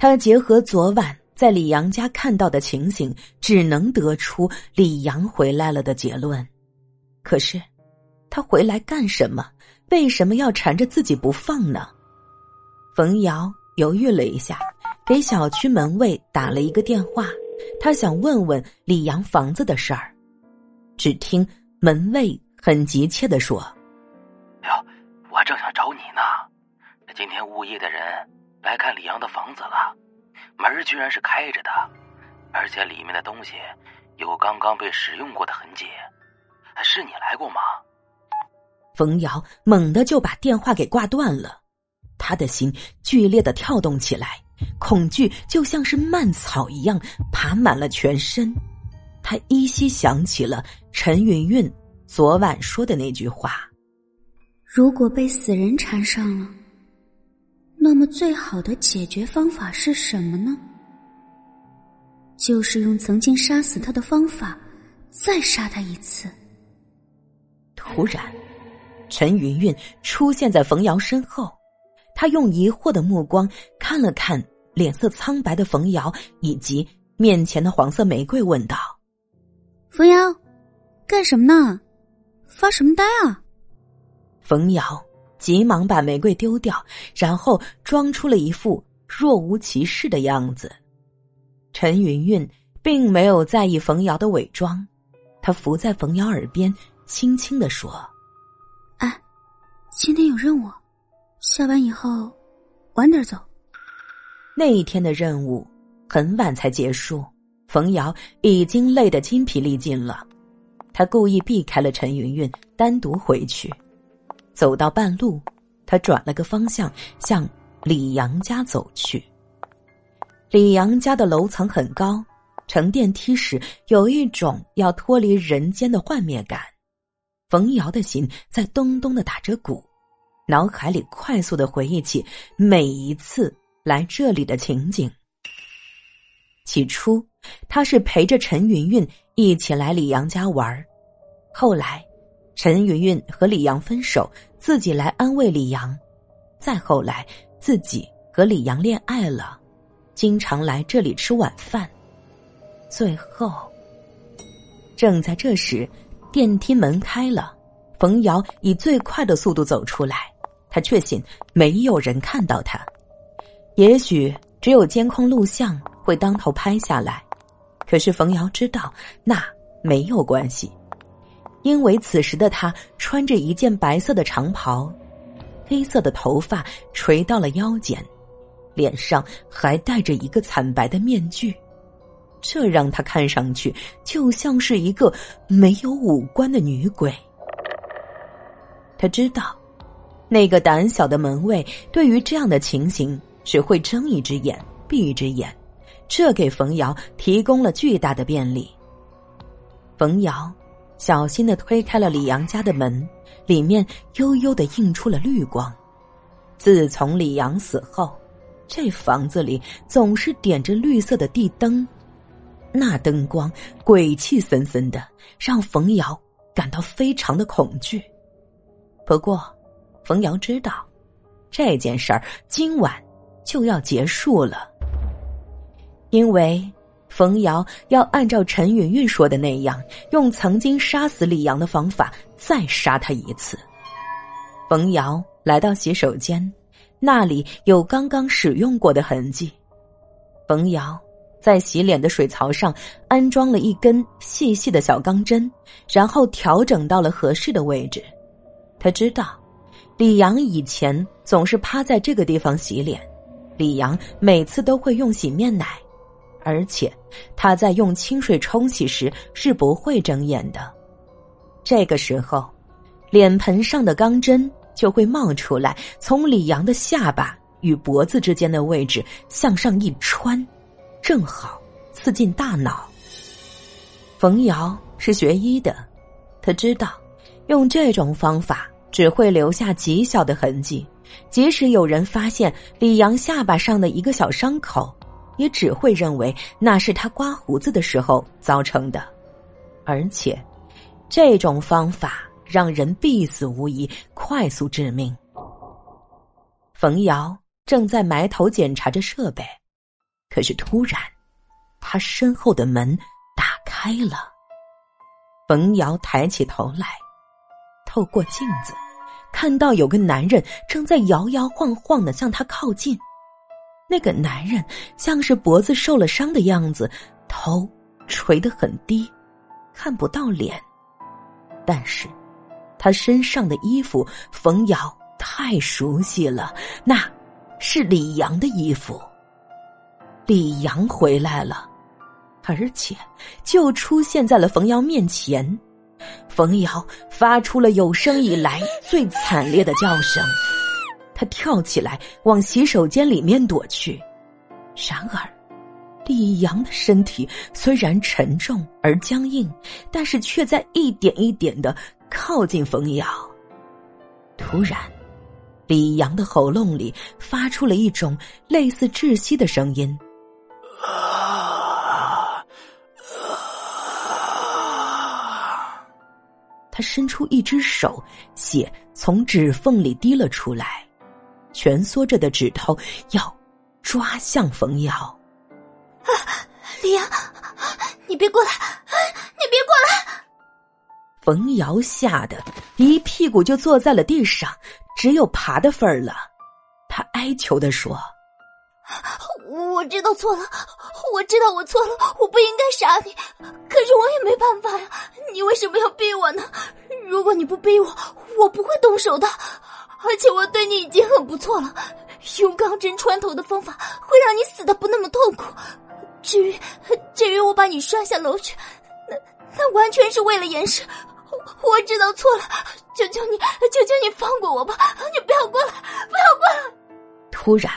他结合昨晚在李阳家看到的情形，只能得出李阳回来了的结论。可是，他回来干什么？为什么要缠着自己不放呢？冯瑶犹豫了一下，给小区门卫打了一个电话，他想问问李阳房子的事儿。只听门卫很急切的说：“哟，我正想找你呢。今天物业的人来看李阳的房子了，门居然是开着的，而且里面的东西有刚刚被使用过的痕迹。是你来过吗？”冯瑶猛地就把电话给挂断了，他的心剧烈的跳动起来，恐惧就像是蔓草一样爬满了全身。他依稀想起了陈云云昨晚说的那句话：“如果被死人缠上了，那么最好的解决方法是什么呢？就是用曾经杀死他的方法，再杀他一次。”突然，陈云云出现在冯瑶身后，他用疑惑的目光看了看脸色苍白的冯瑶以及面前的黄色玫瑰，问道。冯瑶，干什么呢？发什么呆啊？冯瑶急忙把玫瑰丢掉，然后装出了一副若无其事的样子。陈云云并没有在意冯瑶的伪装，她伏在冯瑶耳边，轻轻的说：“哎，今天有任务，下班以后晚点走。”那一天的任务很晚才结束。冯瑶已经累得筋疲力尽了，他故意避开了陈云云，单独回去。走到半路，他转了个方向，向李阳家走去。李阳家的楼层很高，乘电梯时有一种要脱离人间的幻灭感。冯瑶的心在咚咚的打着鼓，脑海里快速的回忆起每一次来这里的情景。起初，他是陪着陈云云一起来李阳家玩后来，陈云云和李阳分手，自己来安慰李阳；再后来，自己和李阳恋爱了，经常来这里吃晚饭。最后，正在这时，电梯门开了，冯瑶以最快的速度走出来，他确信没有人看到他，也许只有监控录像。会当头拍下来，可是冯瑶知道那没有关系，因为此时的他穿着一件白色的长袍，黑色的头发垂到了腰间，脸上还戴着一个惨白的面具，这让他看上去就像是一个没有五官的女鬼。他知道，那个胆小的门卫对于这样的情形只会睁一只眼闭一只眼。这给冯瑶提供了巨大的便利。冯瑶小心的推开了李阳家的门，里面悠悠的映出了绿光。自从李阳死后，这房子里总是点着绿色的地灯，那灯光鬼气森森的，让冯瑶感到非常的恐惧。不过，冯瑶知道，这件事儿今晚就要结束了。因为冯瑶要按照陈云云说的那样，用曾经杀死李阳的方法再杀他一次。冯瑶来到洗手间，那里有刚刚使用过的痕迹。冯瑶在洗脸的水槽上安装了一根细细的小钢针，然后调整到了合适的位置。他知道，李阳以前总是趴在这个地方洗脸，李阳每次都会用洗面奶。而且，他在用清水冲洗时是不会睁眼的。这个时候，脸盆上的钢针就会冒出来，从李阳的下巴与脖子之间的位置向上一穿，正好刺进大脑。冯瑶是学医的，他知道用这种方法只会留下极小的痕迹，即使有人发现李阳下巴上的一个小伤口。也只会认为那是他刮胡子的时候造成的，而且，这种方法让人必死无疑，快速致命。冯瑶正在埋头检查着设备，可是突然，他身后的门打开了。冯瑶抬起头来，透过镜子，看到有个男人正在摇摇晃晃的向他靠近。那个男人像是脖子受了伤的样子，头垂得很低，看不到脸。但是，他身上的衣服，冯瑶太熟悉了，那是李阳的衣服。李阳回来了，而且就出现在了冯瑶面前。冯瑶发出了有生以来最惨烈的叫声。他跳起来往洗手间里面躲去，然而，李阳的身体虽然沉重而僵硬，但是却在一点一点的靠近冯瑶。突然，李阳的喉咙里发出了一种类似窒息的声音。他伸出一只手，血从指缝里滴了出来。蜷缩着的指头要抓向冯瑶，啊！李阳，你别过来！你别过来！冯瑶吓得一屁股就坐在了地上，只有爬的份儿了。他哀求的说：“我知道错了，我知道我错了，我不应该杀你，可是我也没办法呀！你为什么要逼我呢？如果你不逼我，我不会动手的。”而且我对你已经很不错了，用钢针穿头的方法会让你死的不那么痛苦。至于至于我把你摔下楼去，那那完全是为了掩饰。我知道错了，求求你，求求你放过我吧！你不要过来，不要过来！突然，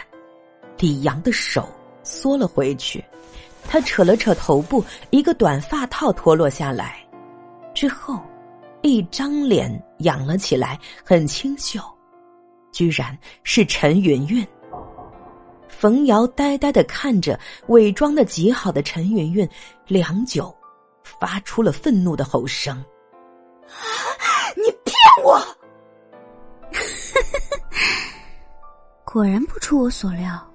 李阳的手缩了回去，他扯了扯头部，一个短发套脱落下来，之后，一张脸仰了起来，很清秀。居然是陈云云。冯瑶呆呆的看着伪装的极好的陈云云，良久，发出了愤怒的吼声：“你骗我！” 果然不出我所料，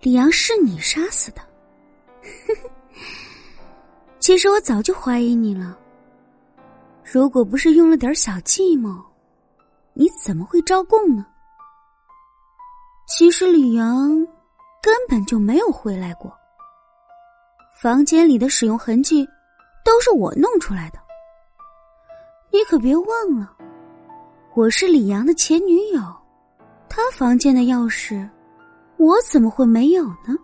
李阳是你杀死的。其实我早就怀疑你了，如果不是用了点小计谋。你怎么会招供呢？其实李阳根本就没有回来过。房间里的使用痕迹都是我弄出来的。你可别忘了，我是李阳的前女友，他房间的钥匙我怎么会没有呢？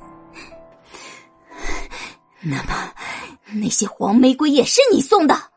那么，那些黄玫瑰也是你送的？